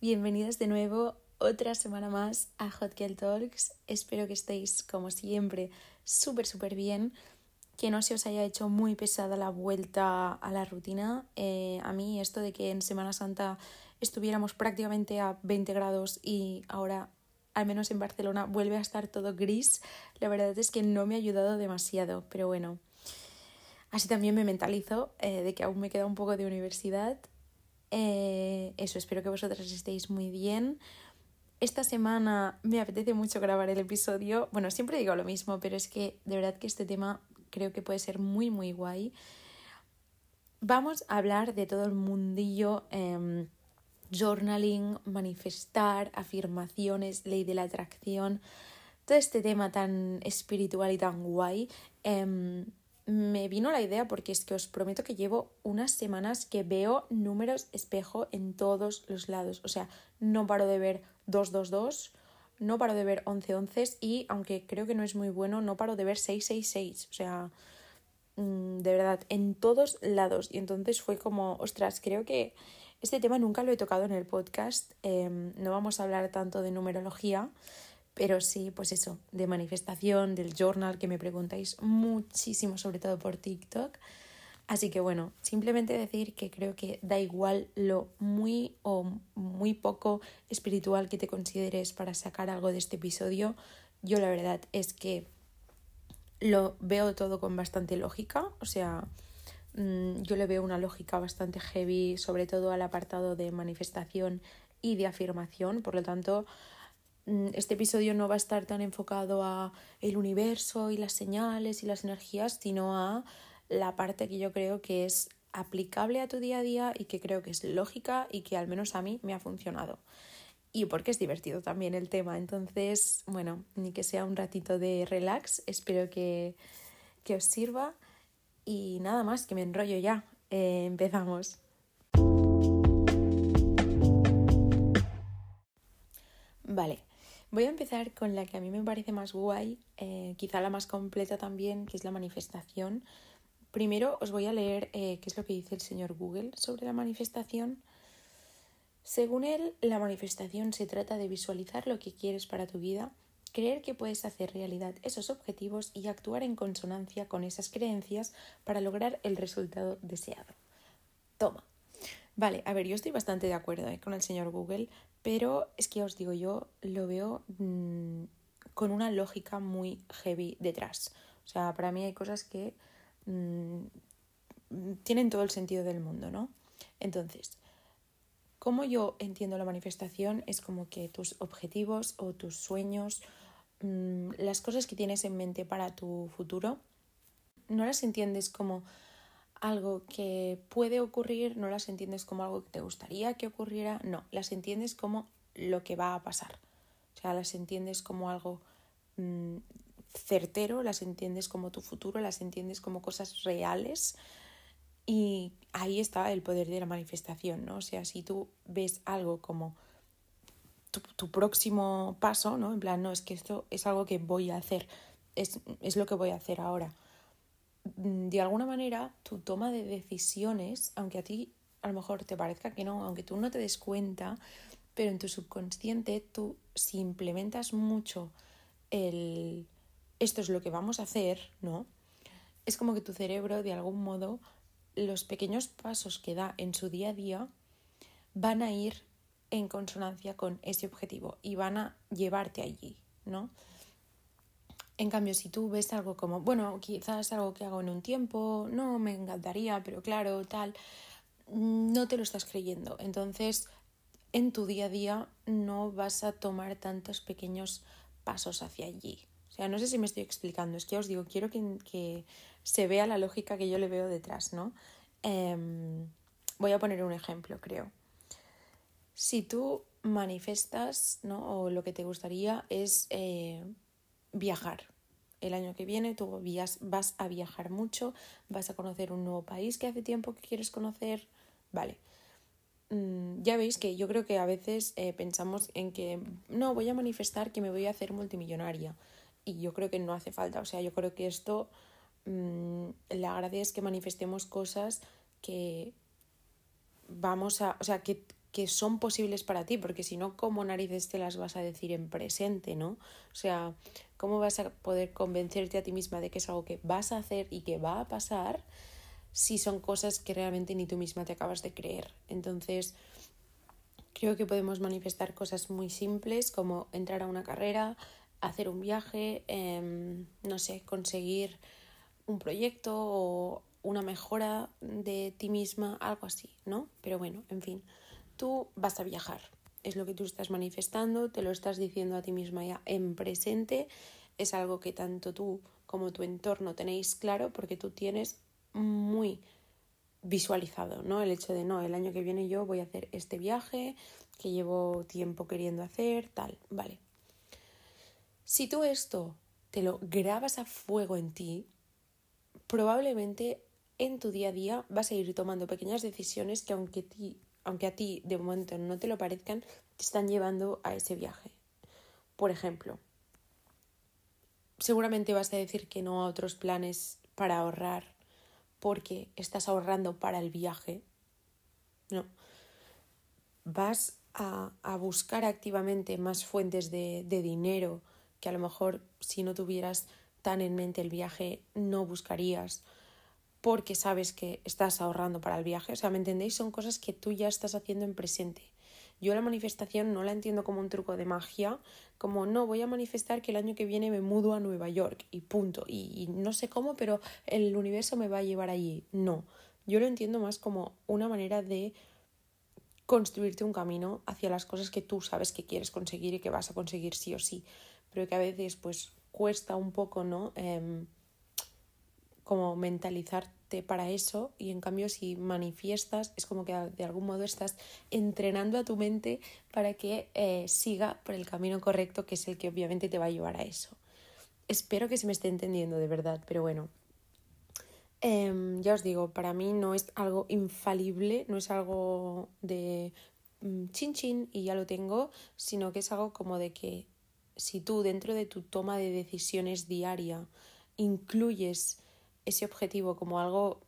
Bienvenidos de nuevo otra semana más a Hot Girl Talks. Espero que estéis, como siempre, súper, súper bien. Que no se os haya hecho muy pesada la vuelta a la rutina. Eh, a mí esto de que en Semana Santa estuviéramos prácticamente a 20 grados y ahora, al menos en Barcelona, vuelve a estar todo gris, la verdad es que no me ha ayudado demasiado. Pero bueno, así también me mentalizo eh, de que aún me queda un poco de universidad. Eh, eso, espero que vosotras estéis muy bien. Esta semana me apetece mucho grabar el episodio. Bueno, siempre digo lo mismo, pero es que de verdad que este tema creo que puede ser muy, muy guay. Vamos a hablar de todo el mundillo em, journaling, manifestar, afirmaciones, ley de la atracción, todo este tema tan espiritual y tan guay. Em, me vino la idea porque es que os prometo que llevo unas semanas que veo números espejo en todos los lados. O sea, no paro de ver 222, no paro de ver 1111 y, aunque creo que no es muy bueno, no paro de ver 666. O sea, mm, de verdad, en todos lados. Y entonces fue como, ostras, creo que este tema nunca lo he tocado en el podcast. Em, no vamos a hablar tanto de numerología pero sí, pues eso, de manifestación, del journal, que me preguntáis muchísimo, sobre todo por TikTok. Así que bueno, simplemente decir que creo que da igual lo muy o muy poco espiritual que te consideres para sacar algo de este episodio. Yo la verdad es que lo veo todo con bastante lógica, o sea, mm, yo le veo una lógica bastante heavy, sobre todo al apartado de manifestación y de afirmación, por lo tanto, este episodio no va a estar tan enfocado a el universo y las señales y las energías, sino a la parte que yo creo que es aplicable a tu día a día y que creo que es lógica y que al menos a mí me ha funcionado. Y porque es divertido también el tema. Entonces, bueno, ni que sea un ratito de relax, espero que, que os sirva. Y nada más, que me enrollo ya. Eh, empezamos. Vale, Voy a empezar con la que a mí me parece más guay, eh, quizá la más completa también, que es la manifestación. Primero os voy a leer eh, qué es lo que dice el señor Google sobre la manifestación. Según él, la manifestación se trata de visualizar lo que quieres para tu vida, creer que puedes hacer realidad esos objetivos y actuar en consonancia con esas creencias para lograr el resultado deseado. Toma. Vale, a ver, yo estoy bastante de acuerdo eh, con el señor Google, pero es que os digo, yo lo veo mm, con una lógica muy heavy detrás. O sea, para mí hay cosas que mm, tienen todo el sentido del mundo, ¿no? Entonces, como yo entiendo la manifestación es como que tus objetivos o tus sueños, mm, las cosas que tienes en mente para tu futuro, no las entiendes como algo que puede ocurrir, no las entiendes como algo que te gustaría que ocurriera, no, las entiendes como lo que va a pasar. O sea, las entiendes como algo mm, certero, las entiendes como tu futuro, las entiendes como cosas reales. Y ahí está el poder de la manifestación, ¿no? O sea, si tú ves algo como tu, tu próximo paso, ¿no? En plan, no, es que esto es algo que voy a hacer, es, es lo que voy a hacer ahora de alguna manera tu toma de decisiones, aunque a ti a lo mejor te parezca que no, aunque tú no te des cuenta, pero en tu subconsciente tú si implementas mucho el esto es lo que vamos a hacer, ¿no? Es como que tu cerebro de algún modo los pequeños pasos que da en su día a día van a ir en consonancia con ese objetivo y van a llevarte allí, ¿no? En cambio, si tú ves algo como, bueno, quizás algo que hago en un tiempo, no me encantaría, pero claro, tal, no te lo estás creyendo. Entonces, en tu día a día no vas a tomar tantos pequeños pasos hacia allí. O sea, no sé si me estoy explicando, es que os digo, quiero que, se vea la lógica que yo le veo detrás, ¿no? Em, voy a poner un ejemplo, creo. Si tú manifestas, ¿no? O lo que te gustaría es eh, viajar. El año que viene tú vas a viajar mucho, vas a conocer un nuevo país que hace tiempo que quieres conocer. Vale. Mm, ya veis que yo creo que a veces eh, pensamos en que no, voy a manifestar que me voy a hacer multimillonaria. Y yo creo que no hace falta. O sea, yo creo que esto mmm, la gracia es que manifestemos cosas que vamos a. O sea, que, que son posibles para ti, porque si no, ¿cómo narices te las vas a decir en presente, no? O sea, ¿cómo vas a poder convencerte a ti misma de que es algo que vas a hacer y que va a pasar si son cosas que realmente ni tú misma te acabas de creer? Entonces, creo que podemos manifestar cosas muy simples como entrar a una carrera, hacer un viaje, em, no sé, conseguir un proyecto o una mejora de ti misma, algo así, ¿no? Pero bueno, en fin, tú vas a viajar, es lo que tú estás manifestando, te lo estás diciendo a ti misma ya en presente, es algo que tanto tú como tu entorno tenéis claro porque tú tienes muy visualizado, ¿no? El hecho de, no, el año que viene yo voy a hacer este viaje que llevo tiempo queriendo hacer, tal, vale. Si tú esto te lo grabas a fuego en ti, probablemente en tu día a día vas a ir tomando pequeñas decisiones que aunque, aunque a ti de momento no te lo parezcan, te están llevando a ese viaje. Por ejemplo, seguramente vas a decir que no a otros planes para ahorrar porque estás ahorrando para el viaje. No. Vas a, buscar activamente más fuentes de dinero que a lo mejor si no tuvieras tan en mente el viaje no buscarías porque sabes que estás ahorrando para el viaje. O sea, ¿me entendéis? Son cosas que tú ya estás haciendo en presente. Yo la manifestación no la entiendo como un truco de magia, como no, voy a manifestar que el año que viene me mudo a Nueva York y punto. Y, no sé cómo, pero el universo me va a llevar allí. No, yo lo entiendo más como una manera de construirte un camino hacia las cosas que tú sabes que quieres conseguir y que vas a conseguir sí o sí, pero que a veces pues cuesta un poco, ¿no? Em, como mentalizarte para eso y en cambio si manifiestas es como que de algún modo estás entrenando a tu mente para que eh, siga por el camino correcto que es el que obviamente te va a llevar a eso. Espero que se me esté entendiendo de verdad, pero bueno. Em, ya os digo, para mí no es algo infalible, no es algo de mm, chin chin y ya lo tengo, sino que es algo como de que si tú dentro de tu toma de decisiones diaria incluyes ese objetivo como algo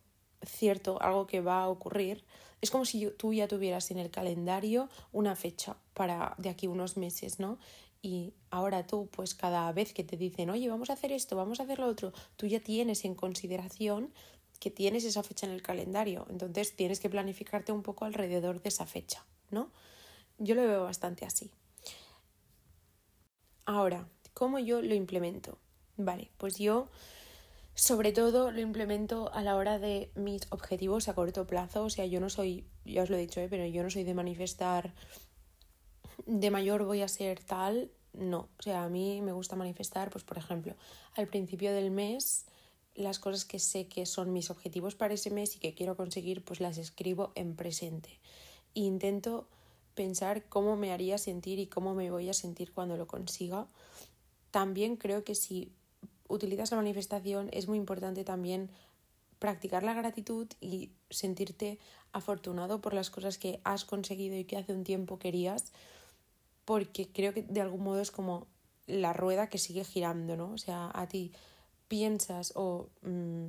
cierto, algo que va a ocurrir, es como si tú ya tuvieras en el calendario una fecha para de aquí unos meses, ¿no? Y ahora tú, pues cada vez que te dicen, oye, vamos a hacer esto, vamos a hacer lo otro, tú ya tienes en consideración que tienes esa fecha en el calendario. Entonces tienes que planificarte un poco alrededor de esa fecha, ¿no? Yo lo veo bastante así. Ahora, ¿cómo yo lo implemento? Vale, pues yo sobre todo lo implemento a la hora de mis objetivos a corto plazo. O sea, yo no soy, ya os lo he dicho, ¿eh? pero yo no soy de manifestar de mayor voy a ser tal. No, o sea, a mí me gusta manifestar, pues por ejemplo, al principio del mes las cosas que sé que son mis objetivos para ese mes y que quiero conseguir, pues las escribo en presente. E intento pensar cómo me haría sentir y cómo me voy a sentir cuando lo consiga. También creo que si utilizas la manifestación, es muy importante también practicar la gratitud y sentirte afortunado por las cosas que has conseguido y que hace un tiempo querías, porque creo que de algún modo es como la rueda que sigue girando, ¿no? O sea, a ti piensas o mm,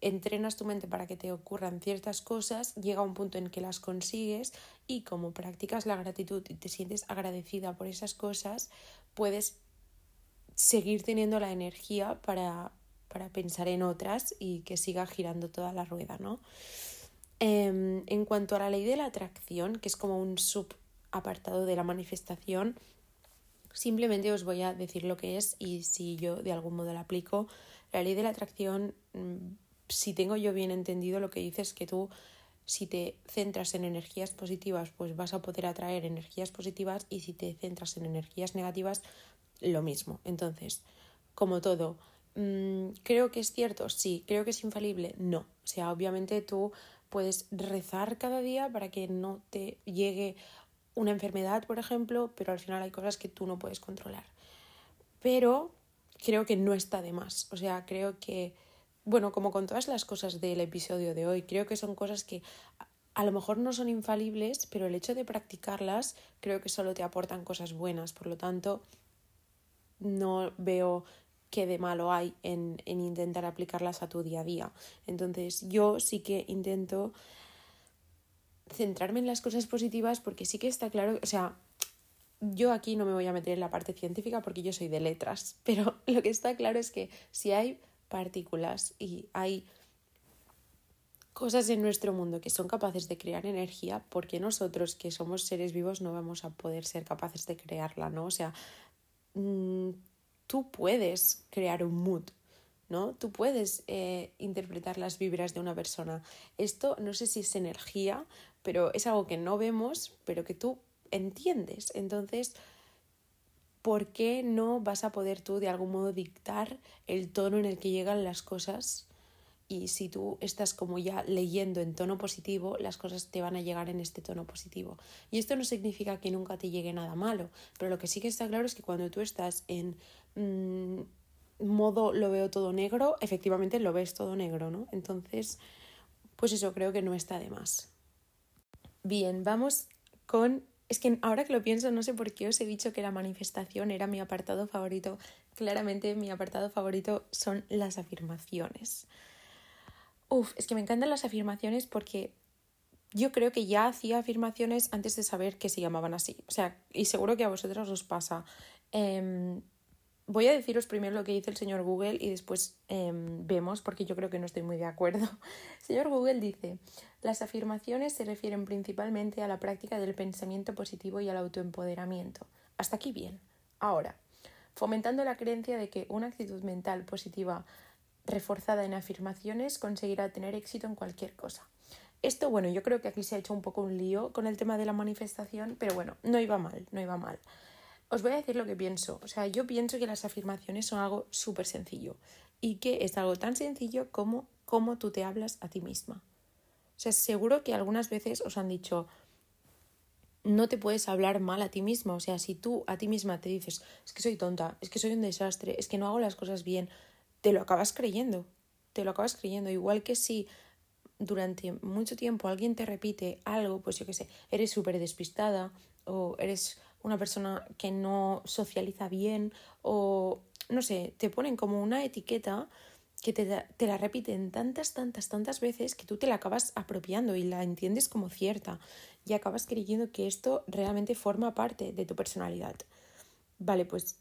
entrenas tu mente para que te ocurran ciertas cosas, llega un punto en que las consigues y como practicas la gratitud y te sientes agradecida por esas cosas, puedes seguir teniendo la energía para, para pensar en otras y que siga girando toda la rueda, ¿no? Em, en cuanto a la ley de la atracción, que es como un subapartado de la manifestación, simplemente os voy a decir lo que es y si yo de algún modo la aplico. La ley de la atracción, mm, si tengo yo bien entendido, lo que dice es que tú, si te centras en energías positivas, pues vas a poder atraer energías positivas y si te centras en energías negativas, lo mismo. Entonces, como todo, mm, ¿creo que es cierto? Sí. ¿Creo que es infalible? No. O sea, obviamente tú puedes rezar cada día para que no te llegue una enfermedad, por ejemplo, pero al final hay cosas que tú no puedes controlar. Pero creo que no está de más. O sea, creo que, bueno, como con todas las cosas del episodio de hoy, creo que son cosas que a lo mejor no son infalibles, pero el hecho de practicarlas creo que solo te aportan cosas buenas. Por lo tanto, no veo qué de malo hay en, en intentar aplicarlas a tu día a día. Entonces yo sí que intento centrarme en las cosas positivas porque sí que está claro, o sea, yo aquí no me voy a meter en la parte científica porque yo soy de letras, pero lo que está claro es que si hay partículas y hay cosas en nuestro mundo que son capaces de crear energía, porque nosotros que somos seres vivos no vamos a poder ser capaces de crearla, ¿no? O sea, mm, tú puedes crear un mood, ¿no? Tú puedes eh, interpretar las vibras de una persona. Esto no sé si es energía, pero es algo que no vemos, pero que tú entiendes. Entonces, ¿por qué no vas a poder tú de algún modo dictar el tono en el que llegan las cosas? Y si tú estás como ya leyendo en tono positivo, las cosas te van a llegar en este tono positivo. Y esto no significa que nunca te llegue nada malo, pero lo que sí que está claro es que cuando tú estás en mm, modo lo veo todo negro, efectivamente lo ves todo negro, ¿no? Entonces, pues eso creo que no está de más. Bien, vamos con... Es que ahora que lo pienso, no sé por qué os he dicho que la manifestación era mi apartado favorito. Claramente mi apartado favorito son las afirmaciones. Uf, es que me encantan las afirmaciones porque yo creo que ya hacía afirmaciones antes de saber que se llamaban así. O sea, y seguro que a vosotros os pasa. Em, voy a deciros primero lo que dice el señor Google y después em, vemos, porque yo creo que no estoy muy de acuerdo. El señor Google dice, las afirmaciones se refieren principalmente a la práctica del pensamiento positivo y al autoempoderamiento. Hasta aquí bien. Ahora, fomentando la creencia de que una actitud mental positiva reforzada en afirmaciones conseguirá tener éxito en cualquier cosa. Esto, bueno, yo creo que aquí se ha hecho un poco un lío con el tema de la manifestación, pero bueno, no iba mal, no iba mal. Os voy a decir lo que pienso. O sea, yo pienso que las afirmaciones son algo súper sencillo y que es algo tan sencillo como cómo tú te hablas a ti misma. O sea, seguro que algunas veces os han dicho, no te puedes hablar mal a ti misma. O sea, si tú a ti misma te dices, es que soy tonta, es que soy un desastre, es que no hago las cosas bien, te lo acabas creyendo. Te lo acabas creyendo. Igual que si durante mucho tiempo alguien te repite algo, pues yo qué sé, eres súper despistada o eres una persona que no socializa bien o, no sé, te ponen como una etiqueta que te, te, la repiten tantas, tantas, tantas veces que tú te la acabas apropiando y la entiendes como cierta y acabas creyendo que esto realmente forma parte de tu personalidad. Vale, pues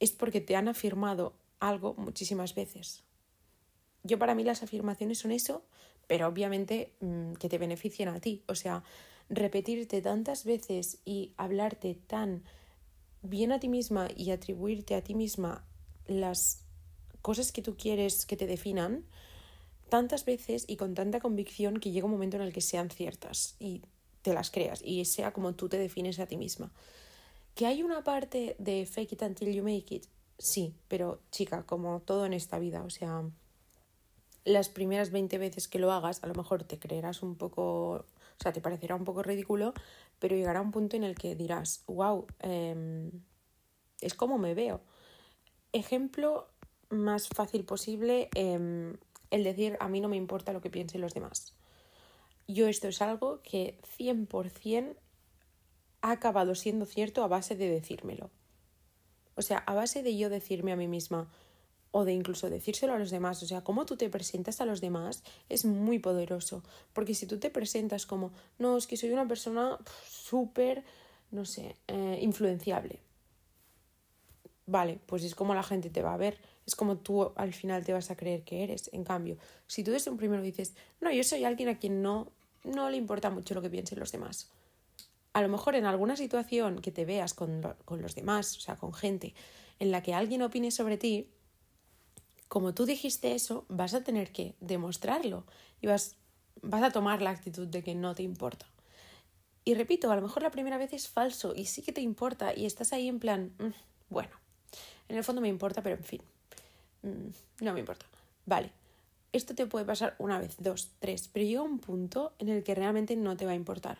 es porque te han afirmado algo muchísimas veces. Yo para mí las afirmaciones son eso, pero obviamente mm, que te beneficien a ti. O sea, repetirte tantas veces y hablarte tan bien a ti misma y atribuirte a ti misma las cosas que tú quieres que te definan tantas veces y con tanta convicción que llega un momento en el que sean ciertas y te las creas y sea como tú te defines a ti misma. ¿Que hay una parte de fake it until you make it? Sí, pero chica, como todo en esta vida, o sea, las primeras 20 veces que lo hagas, a lo mejor te creerás un poco o sea, te parecerá un poco ridículo, pero llegará un punto en el que dirás, wow, em, es como me veo. Ejemplo más fácil posible, em, el decir, a mí no me importa lo que piensen los demás. Yo esto es algo que 100% ha acabado siendo cierto a base de decírmelo. O sea, a base de yo decirme a mí misma, o de incluso decírselo a los demás. O sea, cómo tú te presentas a los demás es muy poderoso. Porque si tú te presentas como, no, es que soy una persona súper, no sé, eh, influenciable. Vale, pues es como la gente te va a ver. Es como tú al final te vas a creer que eres. En cambio, si tú desde un primero dices, no, yo soy alguien a quien no, no le importa mucho lo que piensen los demás. A lo mejor en alguna situación que te veas con, con los demás, o sea, con gente, en la que alguien opine sobre ti, como tú dijiste eso, vas a tener que demostrarlo y vas, vas a tomar la actitud de que no te importa. Y repito, a lo mejor la primera vez es falso y sí que te importa y estás ahí en plan, mm, bueno, en el fondo me importa, pero en fin, mm, no me importa. Vale, esto te puede pasar una vez, dos, tres, pero llega un punto en el que realmente no te va a importar.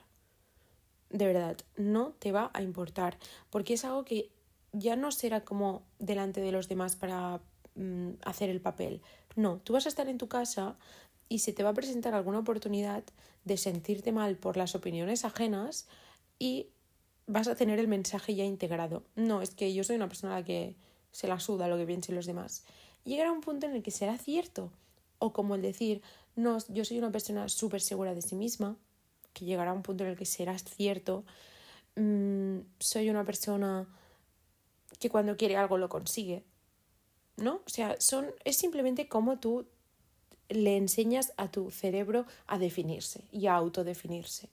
De verdad, no te va a importar, porque es algo que ya no será como delante de los demás para Mm, hacer el papel. No, tú vas a estar en tu casa y se te va a presentar alguna oportunidad de sentirte mal por las opiniones ajenas y vas a tener el mensaje ya integrado. No, es que yo soy una persona a la que se la suda lo que piensen los demás. Llegará un punto en el que será cierto. O como el decir, no, yo soy una persona súper segura de sí misma. Que llegará un punto en el que serás cierto. Mm, soy una persona que cuando quiere algo lo consigue. ¿No? O sea, son, es simplemente como tú le enseñas a tu cerebro a definirse y a autodefinirse.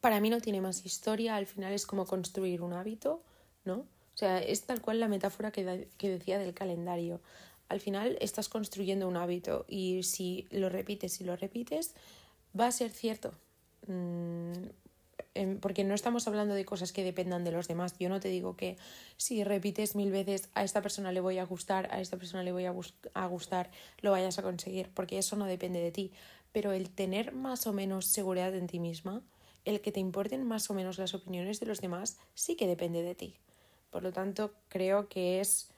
Para mí no tiene más historia, al final es como construir un hábito, ¿no? O sea, es tal cual la metáfora que, que decía del calendario. Al final estás construyendo un hábito y si lo repites y lo repites, va a ser cierto. Mm, em, porque no estamos hablando de cosas que dependan de los demás. Yo no te digo que si repites mil veces a esta persona le voy a gustar, a esta persona le voy a, a gustar, lo vayas a conseguir, porque eso no depende de ti. Pero el tener más o menos seguridad en ti misma, el que te importen más o menos las opiniones de los demás, sí que depende de ti. Por lo tanto, creo que es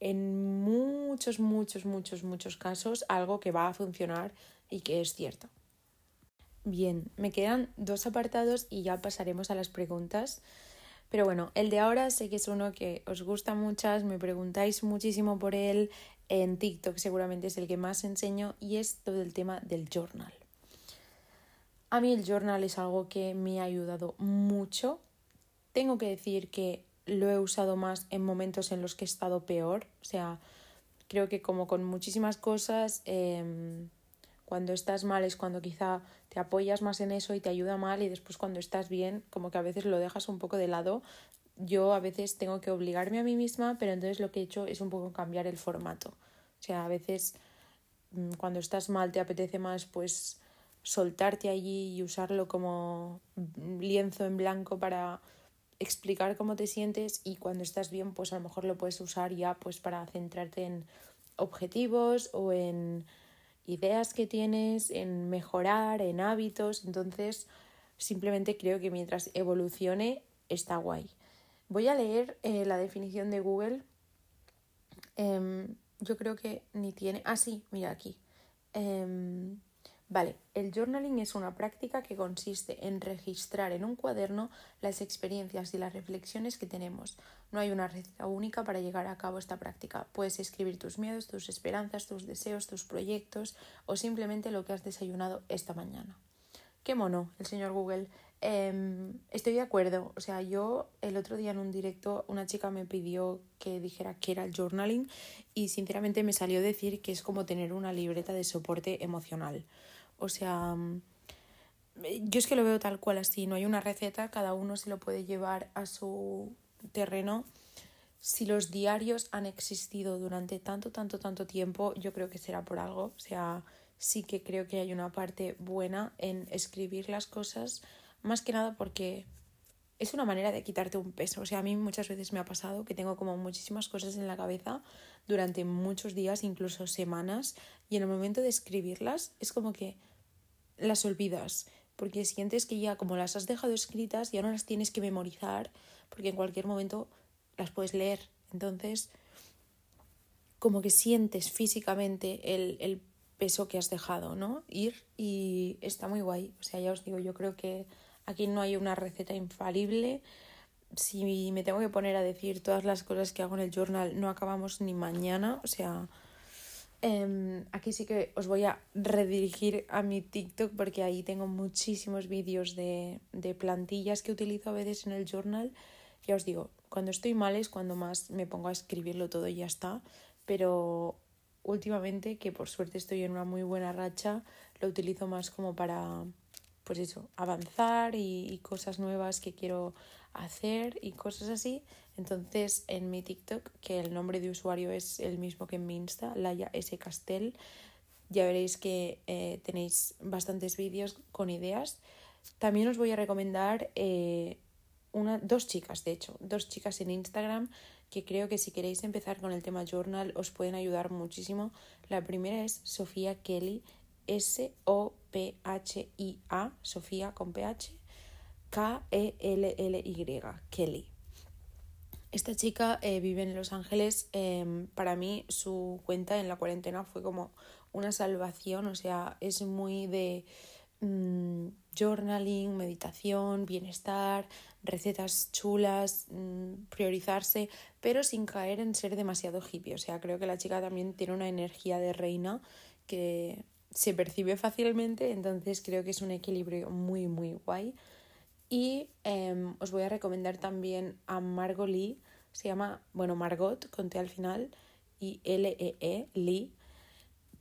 en muchos, muchos, muchos, muchos casos algo que va a funcionar y que es cierto. Bien, me quedan dos apartados y ya pasaremos a las preguntas. Pero bueno, el de ahora sé que es uno que os gusta muchas, me preguntáis muchísimo por él. En TikTok seguramente es el que más enseño y es todo el tema del journal. A mí el journal es algo que me ha ayudado mucho. Tengo que decir que lo he usado más en momentos en los que he estado peor. O sea, creo que como con muchísimas cosas, em, cuando estás mal es cuando quizá te apoyas más en eso y te ayuda mal y después cuando estás bien como que a veces lo dejas un poco de lado. Yo a veces tengo que obligarme a mí misma, pero entonces lo que he hecho es un poco cambiar el formato. O sea, a veces mm, cuando estás mal te apetece más pues soltarte allí y usarlo como lienzo en blanco para explicar cómo te sientes y cuando estás bien pues a lo mejor lo puedes usar ya pues para centrarte en objetivos o en ideas que tienes, en mejorar, en hábitos. Entonces, simplemente creo que mientras evolucione, está guay. Voy a leer eh, la definición de Google. Em, yo creo que ni tiene. Ah, sí, mira aquí. Em, Vale, el journaling es una práctica que consiste en registrar en un cuaderno las experiencias y las reflexiones que tenemos. No hay una receta única para llegar a cabo esta práctica. Puedes escribir tus miedos, tus esperanzas, tus deseos, tus proyectos o simplemente lo que has desayunado esta mañana. Qué mono, el señor Google. Em, estoy de acuerdo. O sea, yo el otro día en un directo una chica me pidió que dijera que era el journaling y sinceramente me salió decir que es como tener una libreta de soporte emocional. O sea, yo es que lo veo tal cual así, no hay una receta, cada uno se lo puede llevar a su terreno. Si los diarios han existido durante tanto, tanto, tanto tiempo, yo creo que será por algo. O sea, sí que creo que hay una parte buena en escribir las cosas, más que nada porque es una manera de quitarte un peso. O sea, a mí muchas veces me ha pasado que tengo como muchísimas cosas en la cabeza durante muchos días, incluso semanas, y en el momento de escribirlas es como que las olvidas, porque sientes que ya como las has dejado escritas, ya no las tienes que memorizar, porque en cualquier momento las puedes leer. Entonces, como que sientes físicamente el, el peso que has dejado, ¿no? Ir y está muy guay. O sea, ya os digo, yo creo que aquí no hay una receta infalible si me tengo que poner a decir todas las cosas que hago en el journal, no acabamos ni mañana. O sea, em, aquí sí que os voy a redirigir a mi TikTok porque ahí tengo muchísimos vídeos de, de plantillas que utilizo a veces en el journal. Ya os digo, cuando estoy mal es cuando más me pongo a escribirlo todo y ya está. Pero últimamente, que por suerte estoy en una muy buena racha, lo utilizo más como para, pues eso, avanzar y, y cosas nuevas que quiero hacer y cosas así. Entonces en mi TikTok, que el nombre de usuario es el mismo que en mi Insta, Laia S. Castel, ya veréis que eh, tenéis bastantes vídeos con ideas. También os voy a recomendar eh, una, dos chicas, de hecho, dos chicas en Instagram que creo que si queréis empezar con el tema journal os pueden ayudar muchísimo. La primera es Sofía Kelly, S-O-P-H-I-A, Sofía con P-H, K-E-L-L-Y, Kelly. Esta chica eh, vive en Los Ángeles. Em, para mí su cuenta en la cuarentena fue como una salvación, o sea, es muy de mm, journaling, meditación, bienestar, recetas chulas, mm, priorizarse, pero sin caer en ser demasiado hippie. O sea, creo que la chica también tiene una energía de reina que se percibe fácilmente, entonces creo que es un equilibrio muy, muy guay. Y em, os voy a recomendar también a Margot Lee, se llama, bueno, Margot, conté al final, y L-E-E, -E, Lee.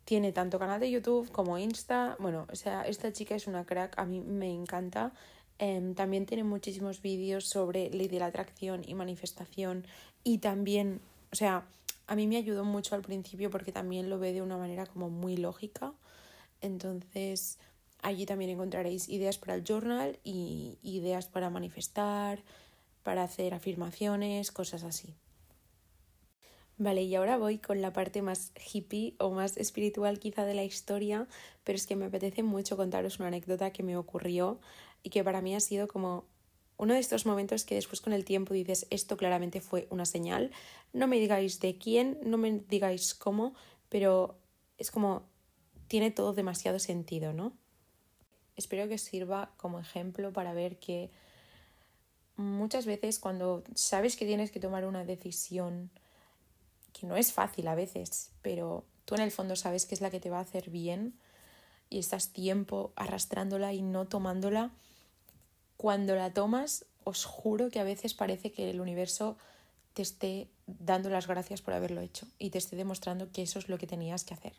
Tiene tanto canal de YouTube como Insta. Bueno, o sea, esta chica es una crack, a mí me encanta. Em, también tiene muchísimos vídeos sobre ley de la atracción y manifestación. Y también, o sea, a mí me ayudó mucho al principio porque también lo ve de una manera como muy lógica. Entonces, allí también encontraréis ideas para el journal y ideas para manifestar, para hacer afirmaciones, cosas así. Vale, y ahora voy con la parte más hippie o más espiritual quizá de la historia, pero es que me apetece mucho contaros una anécdota que me ocurrió y que para mí ha sido como uno de estos momentos que después con el tiempo dices esto claramente fue una señal. No me digáis de quién, no me digáis cómo, pero es como tiene todo demasiado sentido, ¿no? Espero que sirva como ejemplo para ver que muchas veces cuando sabes que tienes que tomar una decisión, que no es fácil a veces, pero tú en el fondo sabes que es la que te va a hacer bien y estás tiempo arrastrándola y no tomándola, cuando la tomas, os juro que a veces parece que el universo te esté dando las gracias por haberlo hecho y te esté demostrando que eso es lo que tenías que hacer.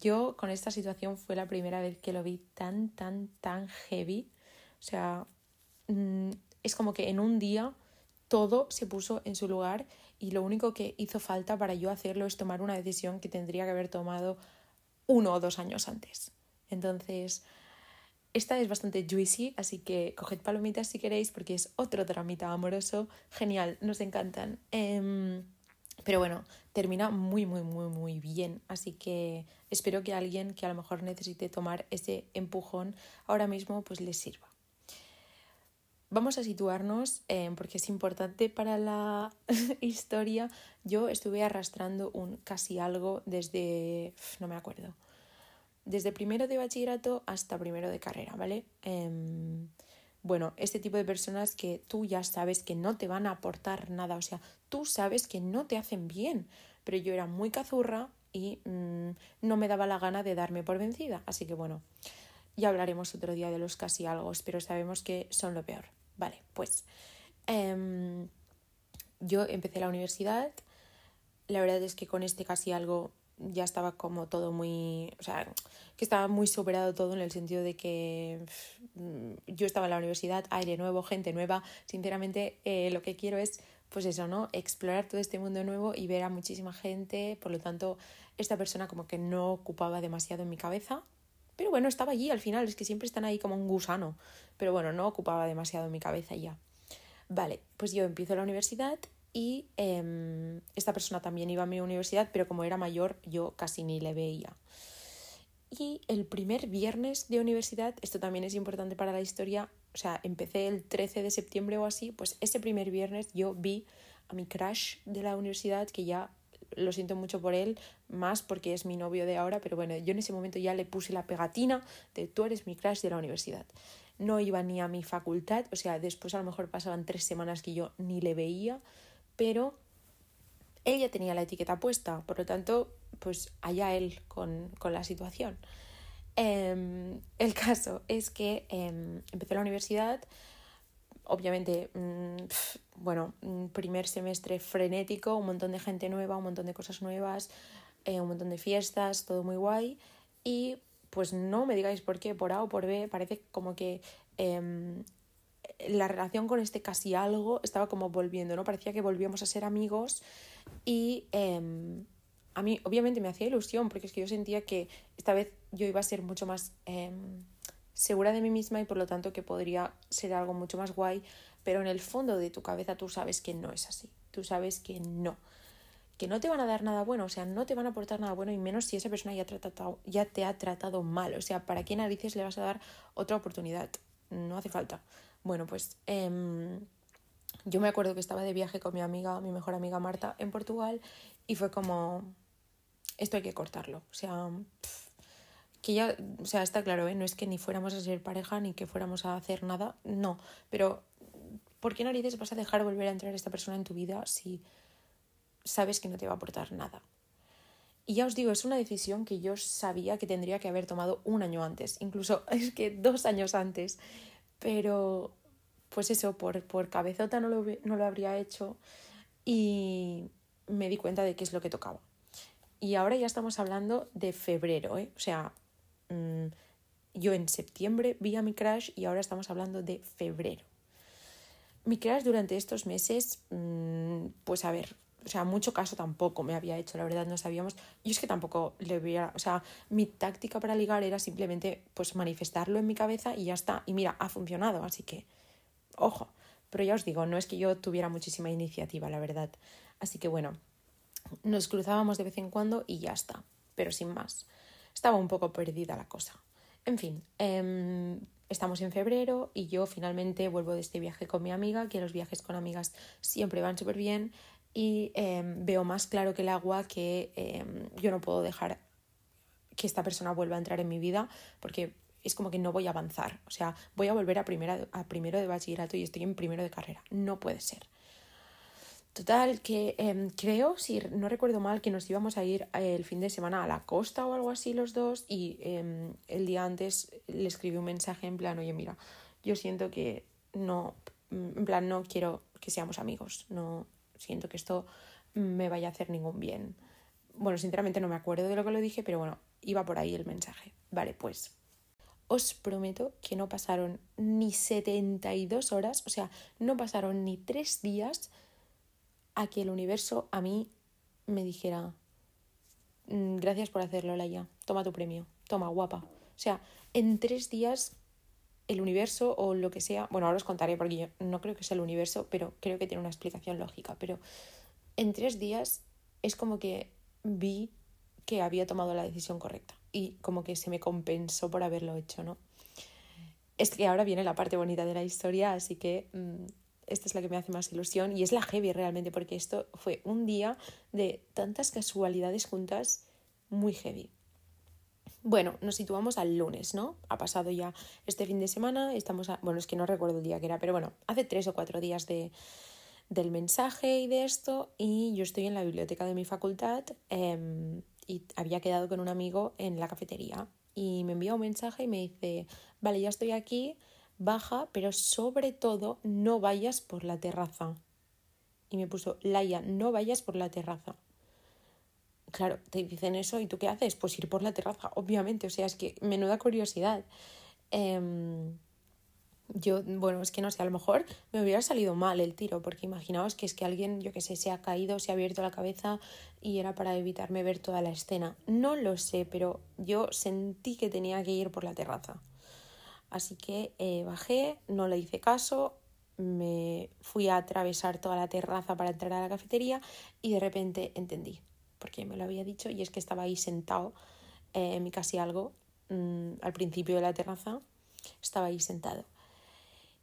Yo con esta situación fue la primera vez que lo vi tan, tan, tan heavy. O sea, mm, es como que en un día todo se puso en su lugar y lo único que hizo falta para yo hacerlo es tomar una decisión que tendría que haber tomado uno o dos años antes. Entonces, esta es bastante juicy, así que coged palomitas si queréis porque es otro dramita amoroso. Genial, nos encantan. Em, pero bueno, termina muy, muy, muy, muy bien. Así que espero que alguien que a lo mejor necesite tomar ese empujón ahora mismo pues les sirva. Vamos a situarnos eh, porque es importante para la historia. Yo estuve arrastrando un casi algo desde, no me acuerdo, desde primero de bachillerato hasta primero de carrera, ¿vale? Eh, bueno, este tipo de personas que tú ya sabes que no te van a aportar nada, o sea, tú sabes que no te hacen bien, pero yo era muy cazurra y mmm, no me daba la gana de darme por vencida, así que bueno, ya hablaremos otro día de los casi algo, pero sabemos que son lo peor. Vale, pues eh, yo empecé la universidad, la verdad es que con este casi algo ya estaba como todo muy, o sea, que estaba muy superado todo en el sentido de que mm, yo estaba en la universidad, aire nuevo, gente nueva, sinceramente eh, lo que quiero es, pues eso, ¿no? Explorar todo este mundo nuevo y ver a muchísima gente, por lo tanto, esta persona como que no ocupaba demasiado en mi cabeza, pero bueno, estaba allí al final, es que siempre están ahí como un gusano, pero bueno, no ocupaba demasiado en mi cabeza ya. Vale, pues yo empiezo la universidad y eh, esta persona también iba a mi universidad, pero como era mayor yo casi ni le veía. Y el primer viernes de universidad, esto también es importante para la historia, o sea, empecé el 13 de septiembre o así, pues ese primer viernes yo vi a mi crush de la universidad, que ya lo siento mucho por él, más porque es mi novio de ahora, pero bueno, yo en ese momento ya le puse la pegatina de tú eres mi crush de la universidad. No iba ni a mi facultad, o sea, después a lo mejor pasaban tres semanas que yo ni le veía, pero él ya tenía la etiqueta puesta, por lo tanto, pues allá él con, con la situación. Eh, el caso es que eh, empecé la universidad, obviamente, mmm, bueno, primer semestre frenético, un montón de gente nueva, un montón de cosas nuevas, eh, un montón de fiestas, todo muy guay. Y pues no me digáis por qué, por A o por B, parece como que eh, la relación con este casi algo estaba como volviendo, ¿no? Parecía que volvíamos a ser amigos y eh, a mí obviamente me hacía ilusión porque es que yo sentía que esta vez yo iba a ser mucho más eh, segura de mí misma y por lo tanto que podría ser algo mucho más guay, pero en el fondo de tu cabeza tú sabes que no es así, tú sabes que no, que no te van a dar nada bueno, o sea, no te van a aportar nada bueno y menos si esa persona ya, ya te ha tratado mal, o sea, ¿para qué narices le vas a dar otra oportunidad? No hace falta. Bueno, pues eh, yo me acuerdo que estaba de viaje con mi amiga, mi mejor amiga Marta, en Portugal y fue como, esto hay que cortarlo. O sea, que ya, o sea, está claro, ¿eh? no es que ni fuéramos a ser pareja ni que fuéramos a hacer nada, no, pero ¿por qué narices vas a dejar volver a entrar esta persona en tu vida si sabes que no te va a aportar nada? Y ya os digo, es una decisión que yo sabía que tendría que haber tomado un año antes, incluso es que dos años antes. Pero, pues eso, por, por cabezota no lo, no lo habría hecho y me di cuenta de qué es lo que tocaba. Y ahora ya estamos hablando de febrero, ¿eh? O sea, mm, yo en septiembre vi a mi crash y ahora estamos hablando de febrero. Mi crash durante estos meses, mm, pues a ver, o sea, mucho caso tampoco me había hecho, la verdad no sabíamos. Yo es que tampoco le hubiera, o sea, mi táctica para ligar era simplemente pues manifestarlo en mi cabeza y ya está. Y mira, ha funcionado, así que, ojo. Pero ya os digo, no es que yo tuviera muchísima iniciativa, la verdad. Así que bueno, nos cruzábamos de vez en cuando y ya está, pero sin más. Estaba un poco perdida la cosa. En fin, eh, estamos en febrero y yo finalmente vuelvo de este viaje con mi amiga, que los viajes con amigas siempre van súper bien y em, veo más claro que el agua que em, yo no puedo dejar que esta persona vuelva a entrar en mi vida porque es como que no voy a avanzar. O sea, voy a volver a, primera, a primero de bachillerato y estoy en primero de carrera. No puede ser. Total, que em, creo, si no recuerdo mal, que nos íbamos a ir eh, el fin de semana a la costa o algo así los dos y el día antes le escribí un mensaje en plan, oye, mira, yo siento que no, en plan, no quiero que seamos amigos, no, siento que esto me vaya a hacer ningún bien. Bueno, sinceramente no me acuerdo de lo que lo dije, pero bueno, iba por ahí el mensaje. Vale, pues os prometo que no pasaron ni 72 horas, o sea, no pasaron ni tres días a que el universo a mí me dijera, mm, gracias por hacerlo, Laia, toma tu premio, toma, guapa. O sea, en tres días el universo o lo que sea, bueno, ahora os contaré porque yo no creo que sea el universo, pero creo que tiene una explicación lógica, pero en tres días es como que vi que había tomado la decisión correcta y como que se me compensó por haberlo hecho, ¿no? Es que ahora viene la parte bonita de la historia, así que mm, esta es la que me hace más ilusión y es la heavy realmente, porque esto fue un día de tantas casualidades juntas muy heavy. Bueno, nos situamos al lunes, ¿no? Ha pasado ya este fin de semana, estamos a... Bueno, es que no recuerdo el día que era, pero bueno, hace tres o cuatro días de, del mensaje y de esto, y yo estoy en la biblioteca de mi facultad em, y había quedado con un amigo en la cafetería y me envía un mensaje y me dice, vale, ya estoy aquí, baja, pero sobre todo no vayas por la terraza. Y me puso, Laia, no vayas por la terraza claro, te dicen eso y tú qué haces? Pues ir por la terraza, obviamente, o sea, es que menuda curiosidad. Em, yo, bueno, es que no sé, a lo mejor me hubiera salido mal el tiro, porque imaginaos que es que alguien, yo qué sé, se ha caído, se ha abierto la cabeza y era para evitarme ver toda la escena. No lo sé, pero yo sentí que tenía que ir por la terraza. Así que eh, bajé, no le hice caso, me fui a atravesar toda la terraza para entrar a la cafetería y de repente entendí porque me lo había dicho, y es que estaba ahí sentado eh, en mi casi algo, mm, al principio de la terraza, estaba ahí sentado.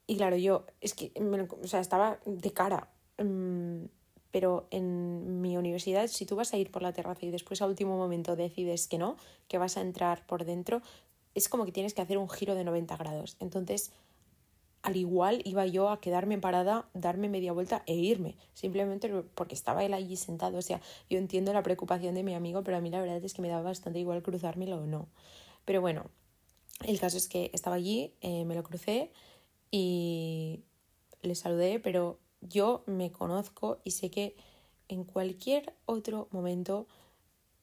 Y claro, yo, es que, o sea, estaba de cara. Mm, pero en mi universidad, si tú vas a ir por la terraza y después a último momento decides que no, que vas a entrar por dentro, es como que tienes que hacer un giro de 90 grados. Entonces, al igual iba yo a quedarme parada, darme media vuelta e irme, simplemente porque estaba él allí sentado. O sea, yo entiendo la preocupación de mi amigo, pero a mí la verdad es que me daba bastante igual cruzármelo o no. Pero bueno, el caso es que estaba allí, eh, me lo crucé y le saludé, pero yo me conozco y sé que en cualquier otro momento,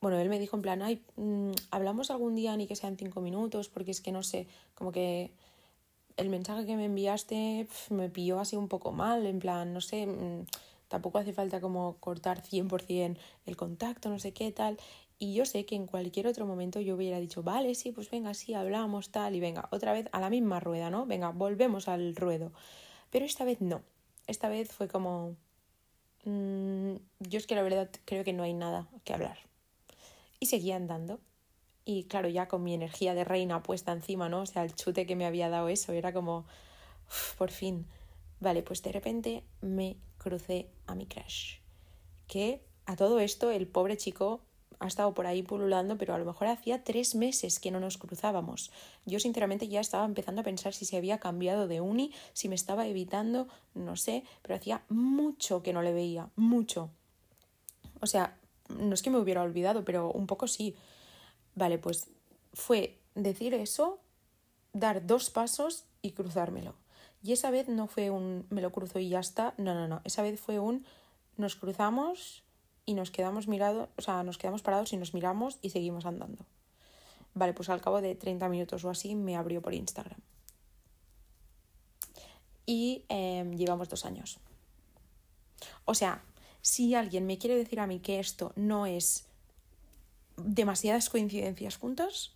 bueno, él me dijo en plan, ay, mm, hablamos algún día ni que sean cinco minutos, porque es que no sé, como que el mensaje que me enviaste me pilló así un poco mal, en plan, no sé, mm, tampoco hace falta como cortar 100% el contacto, no sé qué tal. Y yo sé que en cualquier otro momento yo hubiera dicho, vale, sí, pues venga, sí, hablamos, tal, y venga, otra vez a la misma rueda, ¿no? Venga, volvemos al ruedo. Pero esta vez no. Esta vez fue como... Mm, yo es que la verdad creo que no hay nada que hablar. Y seguía andando. Y claro, ya con mi energía de reina puesta encima, ¿no? O sea, el chute que me había dado eso era como, por fin. Vale, pues de repente me crucé a mi crush. Que a todo esto el pobre chico ha estado por ahí pululando, pero a lo mejor hacía tres meses que no nos cruzábamos. Yo sinceramente ya estaba empezando a pensar si se había cambiado de uni, si me estaba evitando, no sé, pero hacía mucho que no le veía, mucho. O sea, no es que me hubiera olvidado, pero un poco sí. Vale, pues fue decir eso, dar dos pasos y cruzármelo. Y esa vez no fue un me lo cruzo y ya está, no, no, no, esa vez fue un nos cruzamos y nos quedamos mirados, o sea, nos quedamos parados y nos miramos y seguimos andando. Vale, pues al cabo de 30 minutos o así me abrió por Instagram. Y em, llevamos dos años. O sea, si alguien me quiere decir a mí que esto no es demasiadas coincidencias juntas,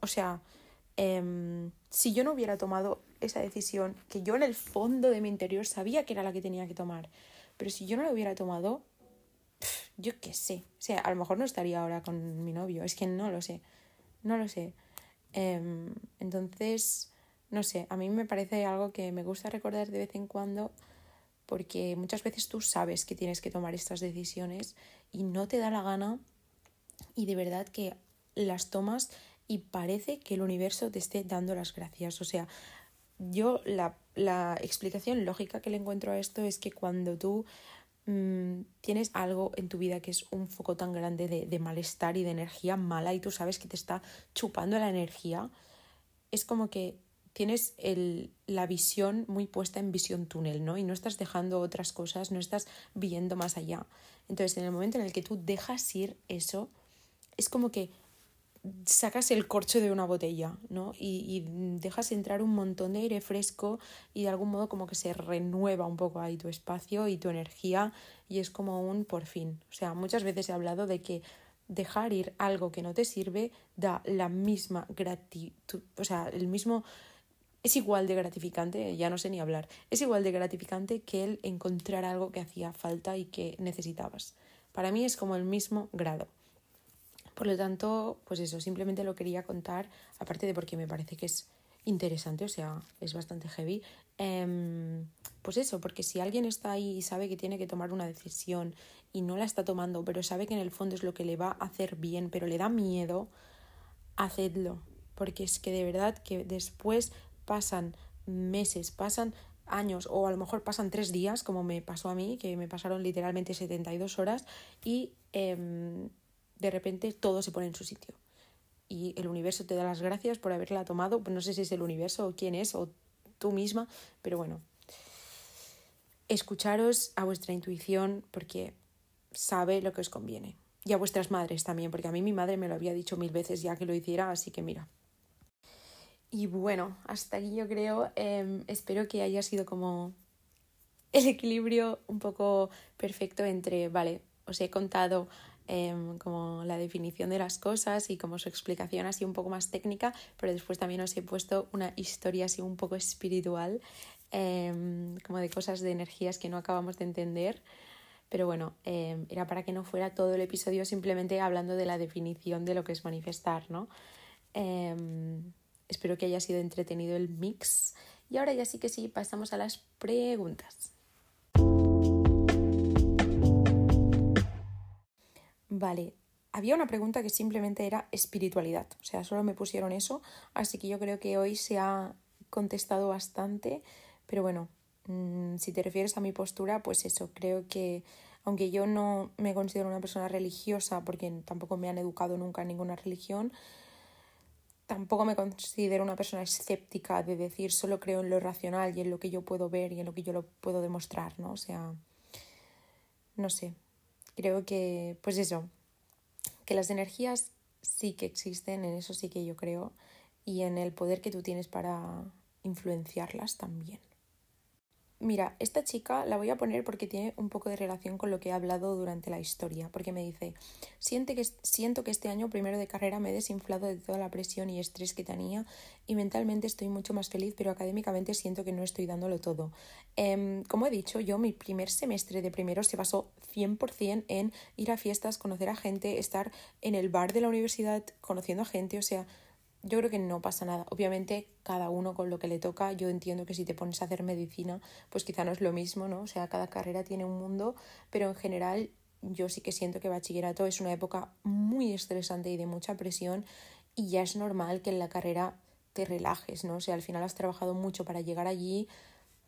o sea, em, si yo no hubiera tomado esa decisión, que yo en el fondo de mi interior sabía que era la que tenía que tomar, pero si yo no la hubiera tomado, yo qué sé, o sea, a lo mejor no estaría ahora con mi novio, es que no lo sé, no lo sé. Em, entonces, no sé, a mí me parece algo que me gusta recordar de vez en cuando porque muchas veces tú sabes que tienes que tomar estas decisiones y no te da la gana y de verdad que las tomas y parece que el universo te esté dando las gracias. O sea, yo la, la explicación lógica que le encuentro a esto es que cuando tú mmm, tienes algo en tu vida que es un foco tan grande de, de malestar y de energía mala y tú sabes que te está chupando la energía, es como que tienes el, la visión muy puesta en visión túnel, ¿no? Y no estás dejando otras cosas, no estás viendo más allá. Entonces, en el momento en el que tú dejas ir eso, es como que sacas el corcho de una botella, ¿no? Y, dejas entrar un montón de aire fresco y de algún modo como que se renueva un poco ahí tu espacio y tu energía y es como un por fin. O sea, muchas veces he hablado de que dejar ir algo que no te sirve da la misma gratitud, o sea, el mismo es igual de gratificante, ya no sé ni hablar, es igual de gratificante que el encontrar algo que hacía falta y que necesitabas. Para mí es como el mismo grado. Por lo tanto, pues eso, simplemente lo quería contar, aparte de porque me parece que es interesante, o sea, es bastante heavy. Eh, pues eso, porque si alguien está ahí y sabe que tiene que tomar una decisión y no la está tomando, pero sabe que en el fondo es lo que le va a hacer bien, pero le da miedo, hacedlo. Porque es que de verdad que después pasan meses, pasan años o a lo mejor pasan tres días, como me pasó a mí, que me pasaron literalmente 72 horas y eh, de repente todo se pone en su sitio. Y el universo te da las gracias por haberla tomado. No sé si es el universo o quién es o tú misma, pero bueno, escucharos a vuestra intuición porque sabe lo que os conviene. Y a vuestras madres también, porque a mí mi madre me lo había dicho mil veces ya que lo hiciera, así que mira, y bueno, hasta aquí yo creo. Eh, espero que haya sido como el equilibrio un poco perfecto entre, vale, os he contado eh, como la definición de las cosas y como su explicación así un poco más técnica, pero después también os he puesto una historia así un poco espiritual, eh, como de cosas de energías que no acabamos de entender. Pero bueno, era para que no fuera todo el episodio simplemente hablando de la definición de lo que es manifestar, ¿no? Espero que haya sido entretenido el mix. Y ahora ya sí que sí, pasamos a las preguntas. Vale, había una pregunta que simplemente era espiritualidad, o sea, solo me pusieron eso, así que yo creo que hoy se ha contestado bastante, pero bueno, mmm, si te refieres a mi postura, pues eso, creo que aunque yo no me considero una persona religiosa, porque tampoco me han educado nunca en ninguna religión, tampoco me considero una persona escéptica de decir solo creo en lo racional y en lo que yo puedo ver y en lo que yo lo puedo demostrar, ¿no? O sea, no sé, creo que, pues eso, que las energías sí que existen, en eso sí que yo creo, y en el poder que tú tienes para influenciarlas también. Mira, esta chica la voy a poner porque tiene un poco de relación con lo que he hablado durante la historia, porque me dice, Siente que, siento que este año primero de carrera me he desinflado de toda la presión y estrés que tenía y mentalmente estoy mucho más feliz, pero académicamente siento que no estoy dándolo todo. Eh, como he dicho, yo mi primer semestre de primero se basó 100% en ir a fiestas, conocer a gente, estar en el bar de la universidad conociendo a gente, o sea, yo creo que no pasa nada. Obviamente, cada uno con lo que le toca. Yo entiendo que si te pones a hacer medicina, pues quizá no es lo mismo, ¿no? O sea, cada carrera tiene un mundo, pero en general yo sí que siento que bachillerato es una época muy estresante y de mucha presión y ya es normal que en la carrera te relajes, ¿no? O sea, al final has trabajado mucho para llegar allí,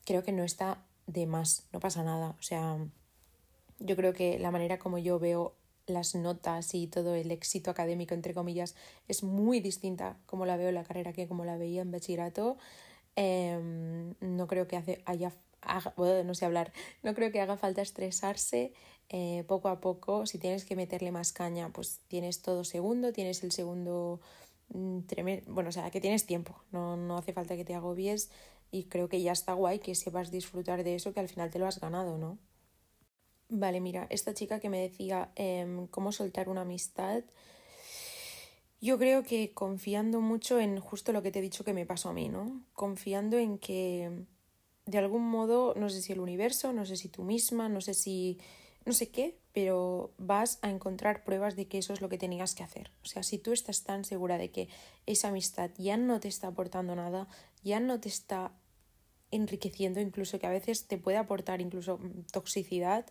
creo que no está de más, no pasa nada. O sea, yo creo que la manera como yo veo las notas y todo el éxito académico, entre comillas, es muy distinta como la veo en la carrera que como la veía en bachillerato. Em, no creo que hace, haya, no sé hablar, no creo que haga falta estresarse eh, poco a poco. Si tienes que meterle más caña, pues tienes todo segundo, tienes el segundo mm, bueno, o sea, que tienes tiempo, no, no hace falta que te agobies y creo que ya está guay que sepas disfrutar de eso que al final te lo has ganado, ¿no? Vale, mira, esta chica que me decía em, cómo soltar una amistad, yo creo que confiando mucho en justo lo que te he dicho que me pasó a mí, ¿no? Confiando en que de algún modo, no sé si el universo, no sé si tú misma, no sé si, no sé qué, pero vas a encontrar pruebas de que eso es lo que tenías que hacer. O sea, si tú estás tan segura de que esa amistad ya no te está aportando nada, ya no te está enriqueciendo, incluso que a veces te puede aportar incluso mm, toxicidad,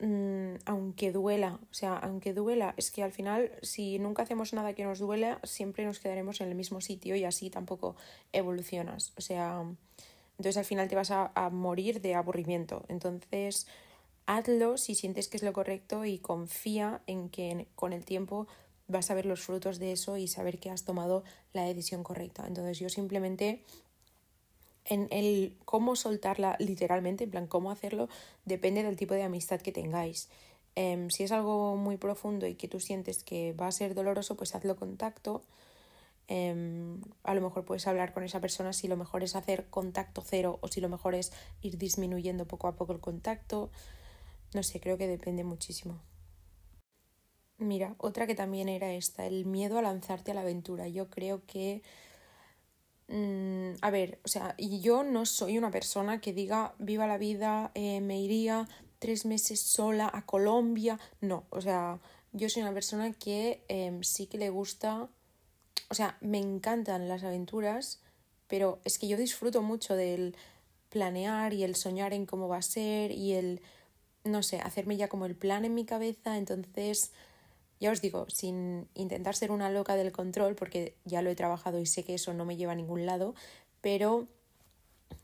mm, aunque duela, o sea, aunque duela, es que al final si nunca hacemos nada que nos duela, siempre nos quedaremos en el mismo sitio y así tampoco evolucionas, o sea, entonces al final te vas a, a morir de aburrimiento, entonces hazlo si sientes que es lo correcto y confía en que con el tiempo vas a ver los frutos de eso y saber que has tomado la decisión correcta. Entonces yo simplemente en el cómo soltarla literalmente, en plan cómo hacerlo, depende del tipo de amistad que tengáis. Em, si es algo muy profundo y que tú sientes que va a ser doloroso, pues hazlo contacto. Em, a lo mejor puedes hablar con esa persona si lo mejor es hacer contacto cero o si lo mejor es ir disminuyendo poco a poco el contacto. No sé, creo que depende muchísimo. Mira, otra que también era esta, el miedo a lanzarte a la aventura. Yo creo que Mm, a ver, o sea, y yo no soy una persona que diga viva la vida, eh, me iría tres meses sola a Colombia. No, o sea, yo soy una persona que em, sí que le gusta, o sea, me encantan las aventuras, pero es que yo disfruto mucho del planear y el soñar en cómo va a ser y el, no sé, hacerme ya como el plan en mi cabeza, entonces ya os digo, sin intentar ser una loca del control, porque ya lo he trabajado y sé que eso no me lleva a ningún lado, pero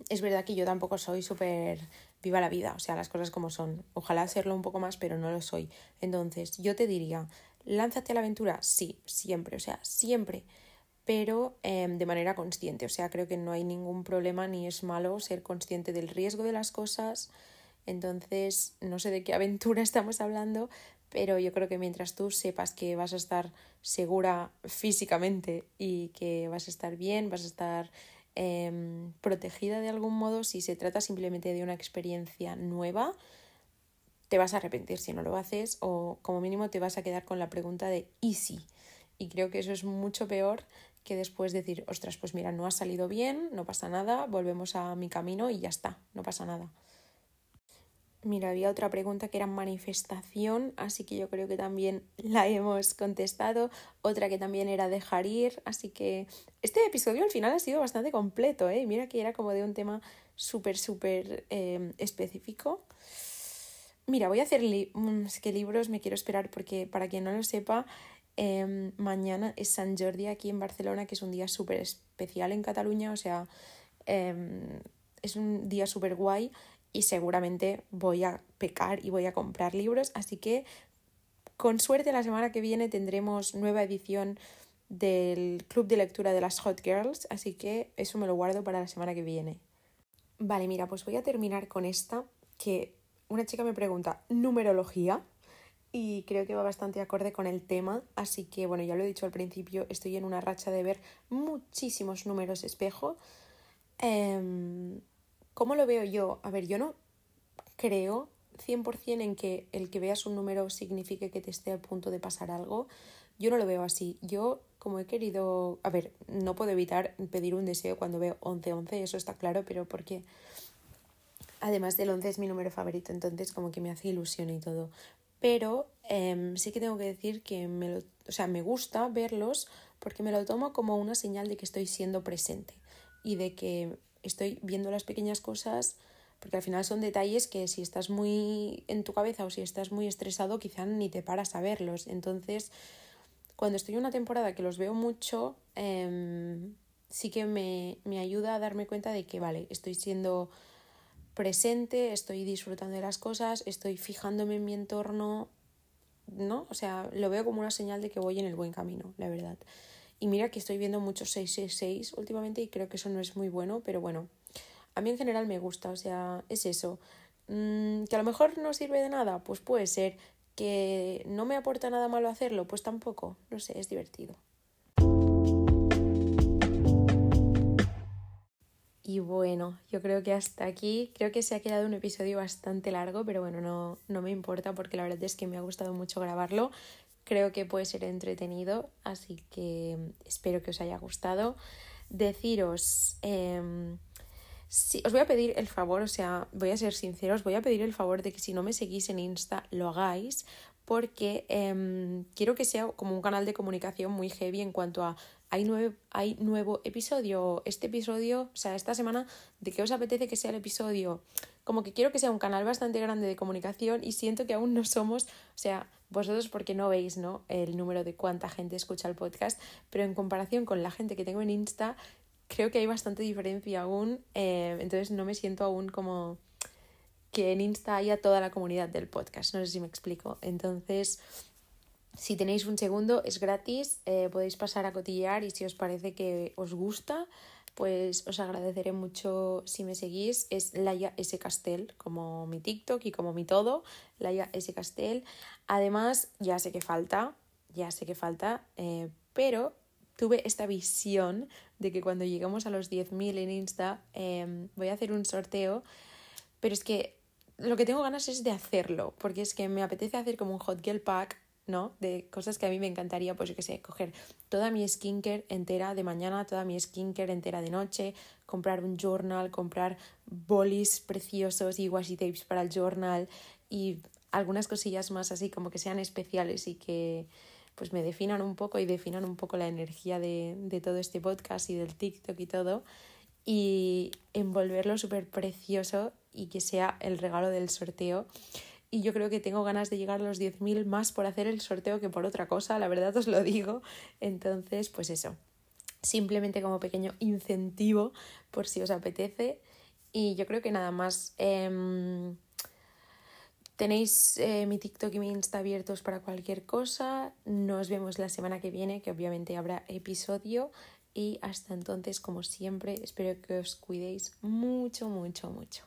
es verdad que yo tampoco soy súper viva la vida, o sea, las cosas como son. Ojalá serlo un poco más, pero no lo soy. Entonces, yo te diría, lánzate a la aventura, sí, siempre, o sea, siempre, pero em, de manera consciente. O sea, creo que no hay ningún problema ni es malo ser consciente del riesgo de las cosas. Entonces, no sé de qué aventura estamos hablando, pero yo creo que mientras tú sepas que vas a estar segura físicamente y que vas a estar bien, vas a estar em, protegida de algún modo, si se trata simplemente de una experiencia nueva, te vas a arrepentir si no lo haces o como mínimo te vas a quedar con la pregunta de ¿y si? Y creo que eso es mucho peor que después decir, ostras, pues mira, no ha salido bien, no pasa nada, volvemos a mi camino y ya está, no pasa nada. Mira, había otra pregunta que era manifestación, así que yo creo que también la hemos contestado. Otra que también era dejar ir, así que este episodio al final ha sido bastante completo, ¿eh? Mira que era como de un tema súper, súper em, específico. Mira, voy a hacer mm, que libros me quiero esperar porque para quien no lo sepa, em, mañana es San Jordi aquí en Barcelona, que es un día súper especial en Cataluña, o sea, em, es un día súper guay y seguramente voy a pecar y voy a comprar libros, así que con suerte la semana que viene tendremos nueva edición del club de lectura de las Hot Girls, así que eso me lo guardo para la semana que viene. Vale, mira, pues voy a terminar con esta, que una chica me pregunta numerología y creo que va bastante acorde con el tema, así que bueno, ya lo he dicho al principio, estoy en una racha de ver muchísimos números espejo. Em, ¿Cómo lo veo yo? A ver, yo no creo 100% en que el que veas un número signifique que te esté a punto de pasar algo. Yo no lo veo así. Yo, como he querido, a ver, no puedo evitar pedir un deseo cuando veo 11-11, eso está claro, pero porque además del 11 es mi número favorito, entonces como que me hace ilusión y todo. Pero em, sí que tengo que decir que me, o sea, me gusta verlos porque me lo tomo como una señal de que estoy siendo presente y de que estoy viendo las pequeñas cosas, porque al final son detalles que si estás muy en tu cabeza o si estás muy estresado, quizá ni te paras a verlos. Entonces, cuando estoy en una temporada que los veo mucho, em, sí que me, me ayuda a darme cuenta de que, vale, estoy siendo presente, estoy disfrutando de las cosas, estoy fijándome en mi entorno, ¿no? O sea, lo veo como una señal de que voy en el buen camino, la verdad. Y mira que estoy viendo muchos 666 últimamente y creo que eso no es muy bueno, pero bueno, a mí en general me gusta, o sea, es eso. Mm, que a lo mejor no sirve de nada, pues puede ser. Que no me aporta nada malo hacerlo, pues tampoco, no sé, es divertido. Y bueno, yo creo que hasta aquí, creo que se ha quedado un episodio bastante largo, pero bueno, no, no me importa porque la verdad es que me ha gustado mucho grabarlo. Creo que puede ser entretenido, así que espero que os haya gustado. Deciros, eh, os voy a pedir el favor, o sea, voy a ser sincero, os voy a pedir el favor de que si no me seguís en Insta, lo hagáis, porque em, quiero que sea como un canal de comunicación muy heavy en cuanto a hay, hay nuevo episodio, este episodio, o sea, esta semana, ¿de qué os apetece que sea el episodio? Como que quiero que sea un canal bastante grande de comunicación y siento que aún no somos, o sea, vosotros porque no veis, ¿no? El número de cuánta gente escucha el podcast, pero en comparación con la gente que tengo en Insta, creo que hay bastante diferencia aún, eh, entonces no me siento aún como que en Insta haya toda la comunidad del podcast, no sé si me explico. Entonces, si tenéis un segundo, es gratis, eh, podéis pasar a cotillear y si os parece que os gusta, pues os agradeceré mucho si me seguís. Es Laia S. Castel, como mi TikTok y como mi todo, Laia S. Castel. Además, ya sé que falta, ya sé que falta, eh, pero tuve esta visión de que cuando lleguemos a los 10.000 en Insta em, voy a hacer un sorteo, pero es que lo que tengo ganas es de hacerlo, porque es que me apetece hacer como un hot girl pack, ¿no? De cosas que a mí me encantaría, pues yo qué sé, coger toda mi skincare entera de mañana, toda mi skincare entera de noche, comprar un journal, comprar bolis preciosos y washi tapes para el journal y algunas cosillas más así como que sean especiales y que pues me definan un poco y definan un poco la energía de, de todo este podcast y del TikTok y todo y envolverlo súper precioso y que sea el regalo del sorteo. Y yo creo que tengo ganas de llegar a los 10.000 más por hacer el sorteo que por otra cosa, la verdad os lo digo. Entonces, pues eso, simplemente como pequeño incentivo por si os apetece. Y yo creo que nada más. Em, tenéis eh, mi TikTok y mi Insta abiertos para cualquier cosa. Nos vemos la semana que viene, que obviamente habrá episodio. Y hasta entonces, como siempre, espero que os cuidéis mucho, mucho, mucho.